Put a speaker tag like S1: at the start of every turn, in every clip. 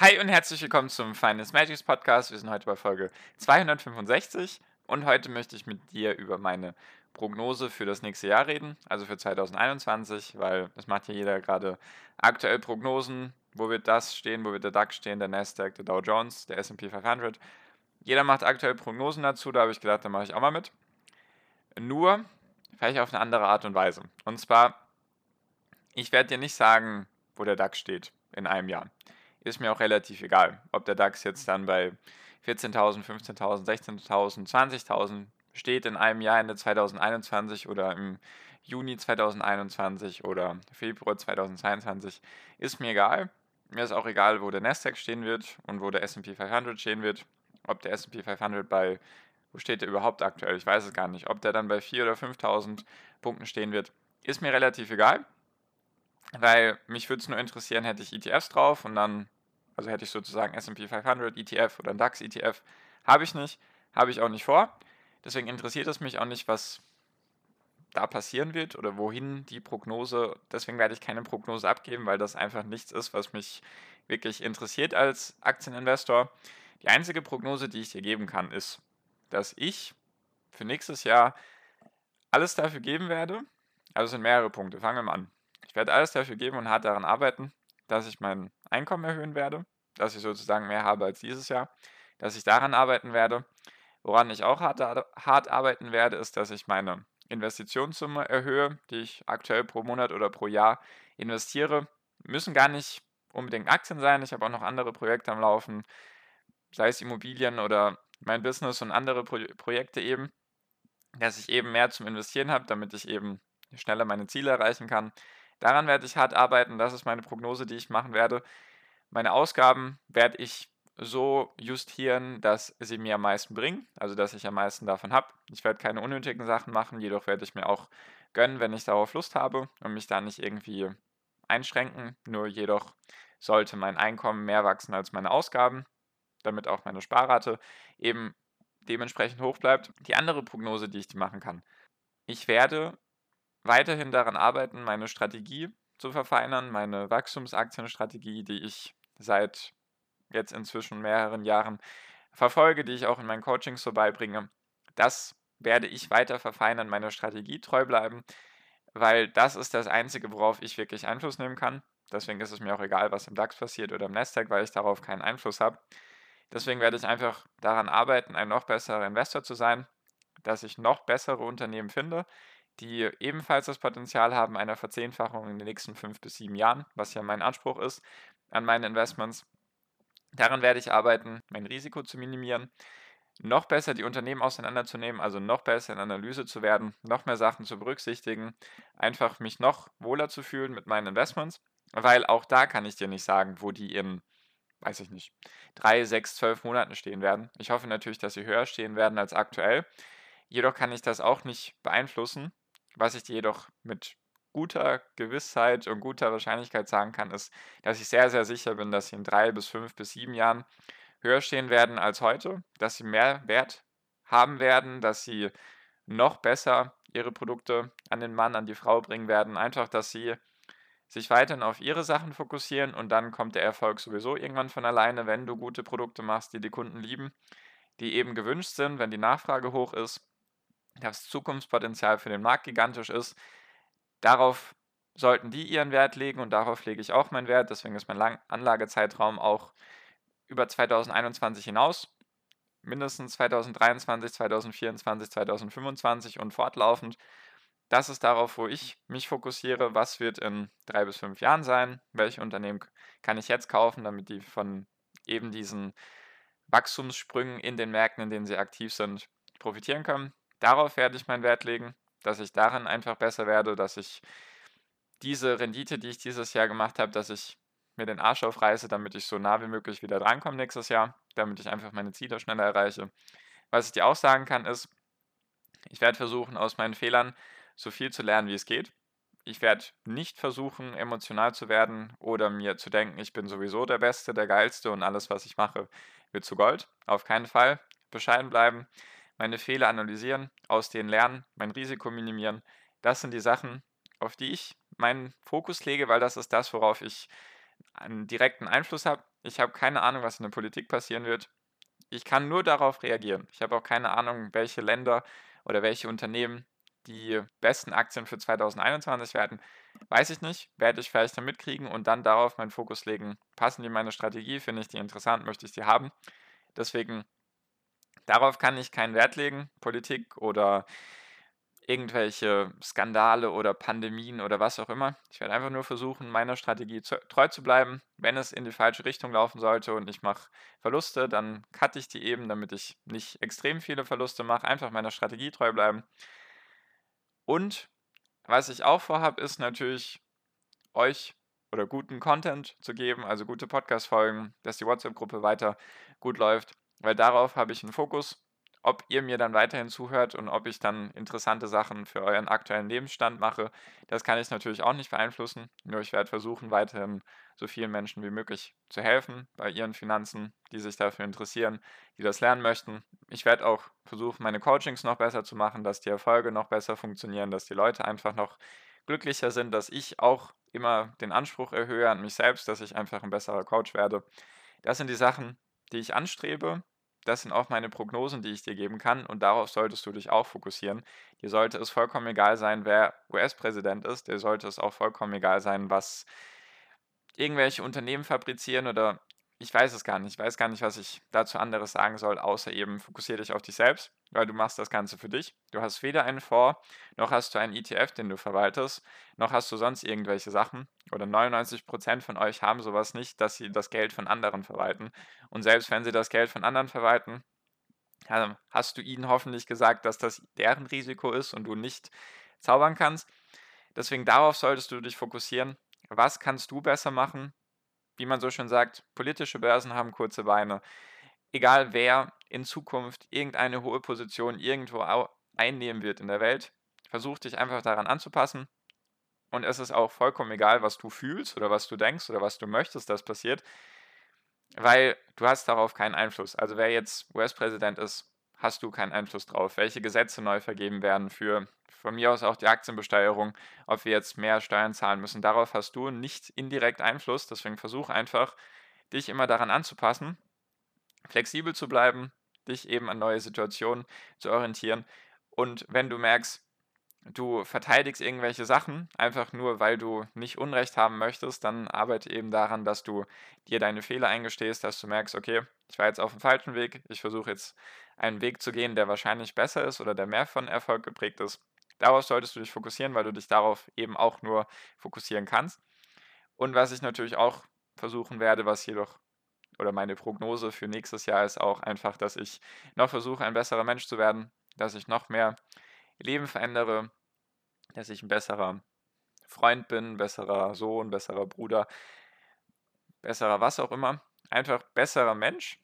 S1: Hi und herzlich willkommen zum Finance Magics Podcast. Wir sind heute bei Folge 265 und heute möchte ich mit dir über meine Prognose für das nächste Jahr reden, also für 2021, weil das macht ja jeder gerade aktuell Prognosen. Wo wird das stehen? Wo wird der DAX stehen? Der Nasdaq, der Dow Jones, der S&P 500? Jeder macht aktuell Prognosen dazu. Da habe ich gedacht, da mache ich auch mal mit. Nur vielleicht auf eine andere Art und Weise. Und zwar, ich werde dir nicht sagen, wo der DAX steht in einem Jahr ist mir auch relativ egal, ob der DAX jetzt dann bei 14.000, 15.000, 16.000, 20.000 steht in einem Jahr Ende 2021 oder im Juni 2021 oder Februar 2022, ist mir egal. Mir ist auch egal, wo der Nasdaq stehen wird und wo der S&P 500 stehen wird. Ob der S&P 500 bei, wo steht der überhaupt aktuell? Ich weiß es gar nicht. Ob der dann bei 4.000 oder 5.000 Punkten stehen wird, ist mir relativ egal. Weil mich würde es nur interessieren, hätte ich ETFs drauf und dann also hätte ich sozusagen SP 500 ETF oder DAX ETF. Habe ich nicht, habe ich auch nicht vor. Deswegen interessiert es mich auch nicht, was da passieren wird oder wohin die Prognose. Deswegen werde ich keine Prognose abgeben, weil das einfach nichts ist, was mich wirklich interessiert als Aktieninvestor. Die einzige Prognose, die ich dir geben kann, ist, dass ich für nächstes Jahr alles dafür geben werde. Also sind mehrere Punkte. Fangen wir mal an. Ich werde alles dafür geben und hart daran arbeiten, dass ich mein Einkommen erhöhen werde, dass ich sozusagen mehr habe als dieses Jahr, dass ich daran arbeiten werde. Woran ich auch hart, hart arbeiten werde, ist, dass ich meine Investitionssumme erhöhe, die ich aktuell pro Monat oder pro Jahr investiere. Müssen gar nicht unbedingt Aktien sein. Ich habe auch noch andere Projekte am Laufen, sei es Immobilien oder mein Business und andere Pro Projekte eben, dass ich eben mehr zum Investieren habe, damit ich eben schneller meine Ziele erreichen kann. Daran werde ich hart arbeiten. Das ist meine Prognose, die ich machen werde. Meine Ausgaben werde ich so justieren, dass sie mir am meisten bringen, also dass ich am meisten davon habe. Ich werde keine unnötigen Sachen machen, jedoch werde ich mir auch gönnen, wenn ich darauf Lust habe und mich da nicht irgendwie einschränken. Nur jedoch sollte mein Einkommen mehr wachsen als meine Ausgaben, damit auch meine Sparrate eben dementsprechend hoch bleibt. Die andere Prognose, die ich machen kann. Ich werde weiterhin daran arbeiten, meine Strategie zu verfeinern, meine Wachstumsaktienstrategie, die ich seit jetzt inzwischen mehreren Jahren verfolge, die ich auch in meinen Coachings so beibringe. Das werde ich weiter verfeinern, meiner Strategie treu bleiben, weil das ist das Einzige, worauf ich wirklich Einfluss nehmen kann. Deswegen ist es mir auch egal, was im DAX passiert oder im Nasdaq, weil ich darauf keinen Einfluss habe. Deswegen werde ich einfach daran arbeiten, ein noch besserer Investor zu sein, dass ich noch bessere Unternehmen finde, die ebenfalls das Potenzial haben einer Verzehnfachung in den nächsten fünf bis sieben Jahren, was ja mein Anspruch ist an meine Investments. Daran werde ich arbeiten, mein Risiko zu minimieren, noch besser die Unternehmen auseinanderzunehmen, also noch besser in Analyse zu werden, noch mehr Sachen zu berücksichtigen, einfach mich noch wohler zu fühlen mit meinen Investments, weil auch da kann ich dir nicht sagen, wo die in, weiß ich nicht, drei, sechs, zwölf Monaten stehen werden. Ich hoffe natürlich, dass sie höher stehen werden als aktuell. Jedoch kann ich das auch nicht beeinflussen, was ich dir jedoch mit guter Gewissheit und guter Wahrscheinlichkeit sagen kann, ist, dass ich sehr, sehr sicher bin, dass sie in drei bis fünf bis sieben Jahren höher stehen werden als heute, dass sie mehr Wert haben werden, dass sie noch besser ihre Produkte an den Mann, an die Frau bringen werden. Einfach, dass sie sich weiterhin auf ihre Sachen fokussieren und dann kommt der Erfolg sowieso irgendwann von alleine, wenn du gute Produkte machst, die die Kunden lieben, die eben gewünscht sind, wenn die Nachfrage hoch ist das Zukunftspotenzial für den Markt gigantisch ist. Darauf sollten die ihren Wert legen und darauf lege ich auch meinen Wert. Deswegen ist mein Anlagezeitraum auch über 2021 hinaus. Mindestens 2023, 2024, 2025 und fortlaufend. Das ist darauf, wo ich mich fokussiere. Was wird in drei bis fünf Jahren sein? Welche Unternehmen kann ich jetzt kaufen, damit die von eben diesen Wachstumssprüngen in den Märkten, in denen sie aktiv sind, profitieren können? Darauf werde ich meinen Wert legen, dass ich darin einfach besser werde, dass ich diese Rendite, die ich dieses Jahr gemacht habe, dass ich mir den Arsch aufreiße, damit ich so nah wie möglich wieder drankomme nächstes Jahr, damit ich einfach meine Ziele schneller erreiche. Was ich dir auch sagen kann, ist, ich werde versuchen, aus meinen Fehlern so viel zu lernen, wie es geht. Ich werde nicht versuchen, emotional zu werden oder mir zu denken, ich bin sowieso der Beste, der Geilste und alles, was ich mache, wird zu Gold. Auf keinen Fall. Bescheiden bleiben, meine Fehler analysieren, aus denen lernen, mein Risiko minimieren. Das sind die Sachen, auf die ich meinen Fokus lege, weil das ist das, worauf ich einen direkten Einfluss habe. Ich habe keine Ahnung, was in der Politik passieren wird. Ich kann nur darauf reagieren. Ich habe auch keine Ahnung, welche Länder oder welche Unternehmen die besten Aktien für 2021 werden. Weiß ich nicht, werde ich vielleicht dann mitkriegen und dann darauf meinen Fokus legen. Passen die meine Strategie? Finde ich die interessant? Möchte ich die haben? Deswegen, darauf kann ich keinen Wert legen. Politik oder irgendwelche Skandale oder Pandemien oder was auch immer. Ich werde einfach nur versuchen, meiner Strategie zu, treu zu bleiben. Wenn es in die falsche Richtung laufen sollte und ich mache Verluste, dann cutte ich die eben, damit ich nicht extrem viele Verluste mache. Einfach meiner Strategie treu bleiben. Und was ich auch vorhabe, ist natürlich euch oder guten Content zu geben, also gute Podcast-Folgen, dass die WhatsApp-Gruppe weiter gut läuft, weil darauf habe ich einen Fokus ob ihr mir dann weiterhin zuhört und ob ich dann interessante Sachen für euren aktuellen Lebensstand mache, das kann ich natürlich auch nicht beeinflussen. Nur ich werde versuchen, weiterhin so vielen Menschen wie möglich zu helfen bei ihren Finanzen, die sich dafür interessieren, die das lernen möchten. Ich werde auch versuchen, meine Coachings noch besser zu machen, dass die Erfolge noch besser funktionieren, dass die Leute einfach noch glücklicher sind, dass ich auch immer den Anspruch erhöhe an mich selbst, dass ich einfach ein besserer Coach werde. Das sind die Sachen, die ich anstrebe das sind auch meine Prognosen, die ich dir geben kann und darauf solltest du dich auch fokussieren. Dir sollte es vollkommen egal sein, wer US-Präsident ist. Dir sollte es auch vollkommen egal sein, was irgendwelche Unternehmen fabrizieren oder ich weiß es gar nicht. Ich weiß gar nicht, was ich dazu anderes sagen soll, außer eben fokussiere dich auf dich selbst, weil du machst das Ganze für dich. Du hast weder einen Fonds, noch hast du einen ETF, den du verwaltest, noch hast du sonst irgendwelche Sachen. Oder 99% von euch haben sowas nicht, dass sie das Geld von anderen verwalten. Und selbst wenn sie das Geld von anderen verwalten, hast du ihnen hoffentlich gesagt, dass das deren Risiko ist und du nicht zaubern kannst. Deswegen darauf solltest du dich fokussieren. Was kannst du besser machen? Wie man so schön sagt, politische Börsen haben kurze Beine. Egal wer in Zukunft irgendeine hohe Position irgendwo einnehmen wird in der Welt, versuch dich einfach daran anzupassen. Und es ist auch vollkommen egal, was du fühlst oder was du denkst oder was du möchtest, dass passiert, weil du hast darauf keinen Einfluss. Also wer jetzt US-Präsident ist, hast du keinen Einfluss drauf. Welche Gesetze neu vergeben werden für von mir aus auch die Aktienbesteuerung, ob wir jetzt mehr Steuern zahlen müssen, darauf hast du nicht indirekt Einfluss. Deswegen versuch einfach, dich immer daran anzupassen, flexibel zu bleiben, dich eben an neue Situationen zu orientieren. Und wenn du merkst, du verteidigst irgendwelche Sachen, einfach nur weil du nicht Unrecht haben möchtest, dann arbeite eben daran, dass du dir deine Fehler eingestehst, dass du merkst, okay, ich war jetzt auf dem falschen Weg, ich versuche jetzt einen Weg zu gehen, der wahrscheinlich besser ist oder der mehr von Erfolg geprägt ist. Darauf solltest du dich fokussieren, weil du dich darauf eben auch nur fokussieren kannst. Und was ich natürlich auch versuchen werde, was jedoch oder meine Prognose für nächstes Jahr ist auch einfach, dass ich noch versuche, ein besserer Mensch zu werden, dass ich noch mehr Leben verändere, dass ich ein besserer Freund bin, besserer Sohn, besserer Bruder, besserer was auch immer. Einfach besserer Mensch.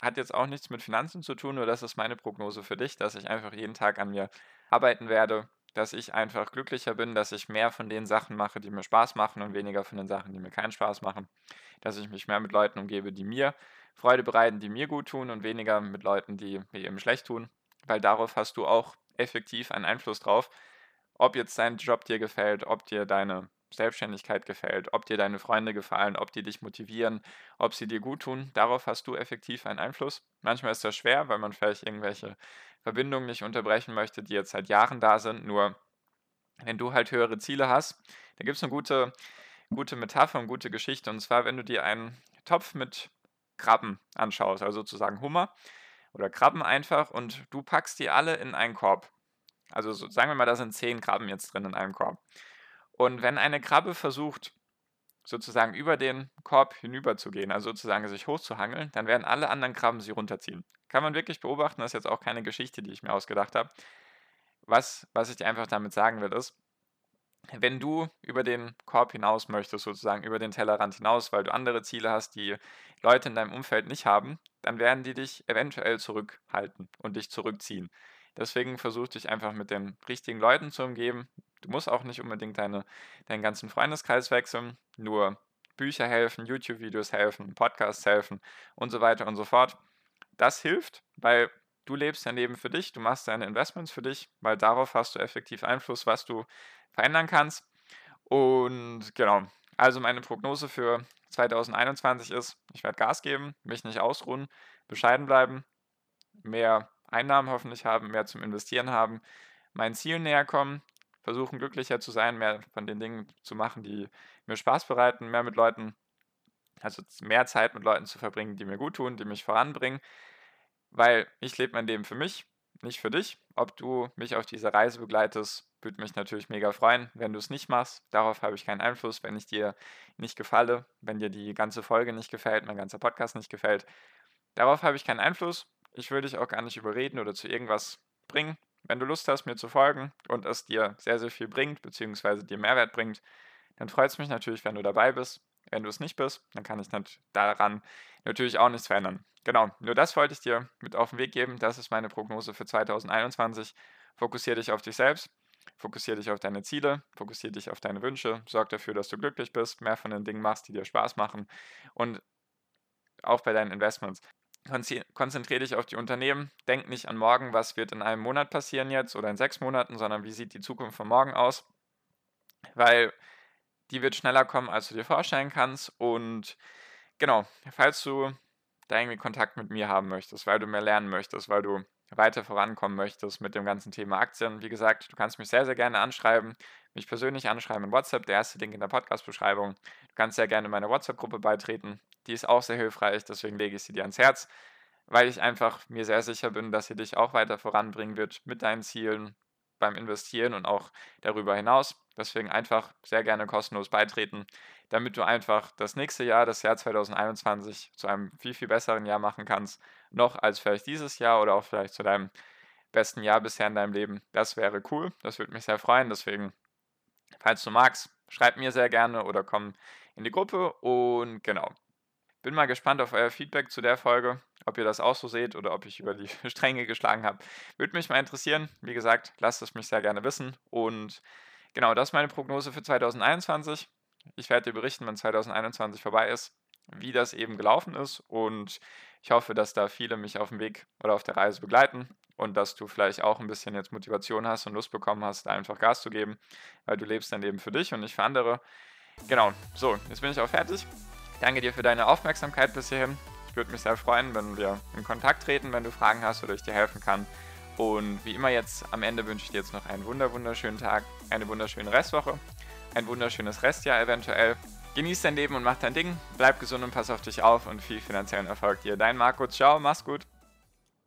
S1: Hat jetzt auch nichts mit Finanzen zu tun, nur das ist meine Prognose für dich, dass ich einfach jeden Tag an mir arbeiten werde, dass ich einfach glücklicher bin, dass ich mehr von den Sachen mache, die mir Spaß machen und weniger von den Sachen, die mir keinen Spaß machen, dass ich mich mehr mit Leuten umgebe, die mir Freude bereiten, die mir gut tun und weniger mit Leuten, die mir eben schlecht tun, weil darauf hast du auch effektiv einen Einfluss drauf, ob jetzt dein Job dir gefällt, ob dir deine Selbstständigkeit gefällt, ob dir deine Freunde gefallen, ob die dich motivieren, ob sie dir gut tun, darauf hast du effektiv einen Einfluss. Manchmal ist das schwer, weil man vielleicht irgendwelche Verbindungen nicht unterbrechen möchte, die jetzt seit Jahren da sind. Nur wenn du halt höhere Ziele hast, da gibt es eine gute, gute Metapher und gute Geschichte. Und zwar, wenn du dir einen Topf mit Krabben anschaust, also sozusagen Hummer oder Krabben einfach, und du packst die alle in einen Korb. Also so, sagen wir mal, da sind zehn Krabben jetzt drin in einem Korb. Und wenn eine Krabbe versucht, sozusagen über den Korb hinüber zu gehen, also sozusagen sich hochzuhangeln, dann werden alle anderen Krabben sie runterziehen. Kann man wirklich beobachten, das ist jetzt auch keine Geschichte, die ich mir ausgedacht habe. Was, was ich dir einfach damit sagen will, ist, wenn du über den Korb hinaus möchtest, sozusagen über den Tellerrand hinaus, weil du andere Ziele hast, die Leute in deinem Umfeld nicht haben, dann werden die dich eventuell zurückhalten und dich zurückziehen. Deswegen versuch dich einfach mit den richtigen Leuten zu umgeben. Du musst auch nicht unbedingt deine, deinen ganzen Freundeskreis wechseln, nur Bücher helfen, YouTube-Videos helfen, Podcasts helfen und so weiter und so fort. Das hilft, weil du lebst dein Leben für dich, du machst deine Investments für dich, weil darauf hast du effektiv Einfluss, was du verändern kannst. Und genau, also meine Prognose für 2021 ist, ich werde Gas geben, mich nicht ausruhen, bescheiden bleiben, mehr Einnahmen hoffentlich haben, mehr zum Investieren haben, meinen Zielen näher kommen, versuchen glücklicher zu sein, mehr von den Dingen zu machen, die mir Spaß bereiten, mehr mit Leuten, also mehr Zeit mit Leuten zu verbringen, die mir gut tun, die mich voranbringen, weil ich lebe mein Leben für mich, nicht für dich. Ob du mich auf diese Reise begleitest, würde mich natürlich mega freuen. Wenn du es nicht machst, darauf habe ich keinen Einfluss. Wenn ich dir nicht gefalle, wenn dir die ganze Folge nicht gefällt, mein ganzer Podcast nicht gefällt, darauf habe ich keinen Einfluss. Ich würde dich auch gar nicht überreden oder zu irgendwas bringen. Wenn du Lust hast, mir zu folgen und es dir sehr, sehr viel bringt, beziehungsweise dir Mehrwert bringt, dann freut es mich natürlich, wenn du dabei bist. Wenn du es nicht bist, dann kann ich daran natürlich auch nichts verändern. Genau, nur das wollte ich dir mit auf den Weg geben. Das ist meine Prognose für 2021. Fokussiere dich auf dich selbst, fokussiere dich auf deine Ziele, fokussiere dich auf deine Wünsche, sorg dafür, dass du glücklich bist, mehr von den Dingen machst, die dir Spaß machen und auch bei deinen Investments. Konzentriere dich auf die Unternehmen. Denk nicht an morgen, was wird in einem Monat passieren jetzt oder in sechs Monaten, sondern wie sieht die Zukunft von morgen aus. Weil die wird schneller kommen, als du dir vorstellen kannst. Und genau, falls du da irgendwie Kontakt mit mir haben möchtest, weil du mehr lernen möchtest, weil du weiter vorankommen möchtest mit dem ganzen Thema Aktien, wie gesagt, du kannst mich sehr, sehr gerne anschreiben, mich persönlich anschreiben in WhatsApp, der erste Link in der Podcast-Beschreibung. Du kannst sehr gerne meiner WhatsApp-Gruppe beitreten, die ist auch sehr hilfreich, deswegen lege ich sie dir ans Herz, weil ich einfach mir sehr sicher bin, dass sie dich auch weiter voranbringen wird mit deinen Zielen, beim Investieren und auch darüber hinaus. Deswegen einfach sehr gerne kostenlos beitreten, damit du einfach das nächste Jahr, das Jahr 2021, zu einem viel, viel besseren Jahr machen kannst, noch als vielleicht dieses Jahr oder auch vielleicht zu deinem besten Jahr bisher in deinem Leben. Das wäre cool, das würde mich sehr freuen. Deswegen, falls du magst, schreib mir sehr gerne oder komm in die Gruppe und genau. Bin mal gespannt auf euer Feedback zu der Folge, ob ihr das auch so seht oder ob ich über die Stränge geschlagen habe. Würde mich mal interessieren. Wie gesagt, lasst es mich sehr gerne wissen. Und genau, das ist meine Prognose für 2021. Ich werde dir berichten, wenn 2021 vorbei ist, wie das eben gelaufen ist. Und ich hoffe, dass da viele mich auf dem Weg oder auf der Reise begleiten und dass du vielleicht auch ein bisschen jetzt Motivation hast und Lust bekommen hast, einfach Gas zu geben, weil du lebst dein Leben für dich und nicht für andere. Genau, so, jetzt bin ich auch fertig. Danke dir für deine Aufmerksamkeit bis hierhin. Ich würde mich sehr freuen, wenn wir in Kontakt treten, wenn du Fragen hast oder ich dir helfen kann. Und wie immer jetzt am Ende wünsche ich dir jetzt noch einen wunder wunderschönen Tag, eine wunderschöne Restwoche, ein wunderschönes Restjahr eventuell. Genieß dein Leben und mach dein Ding. Bleib gesund und pass auf dich auf und viel finanziellen Erfolg dir. Dein Marco. Ciao, mach's gut.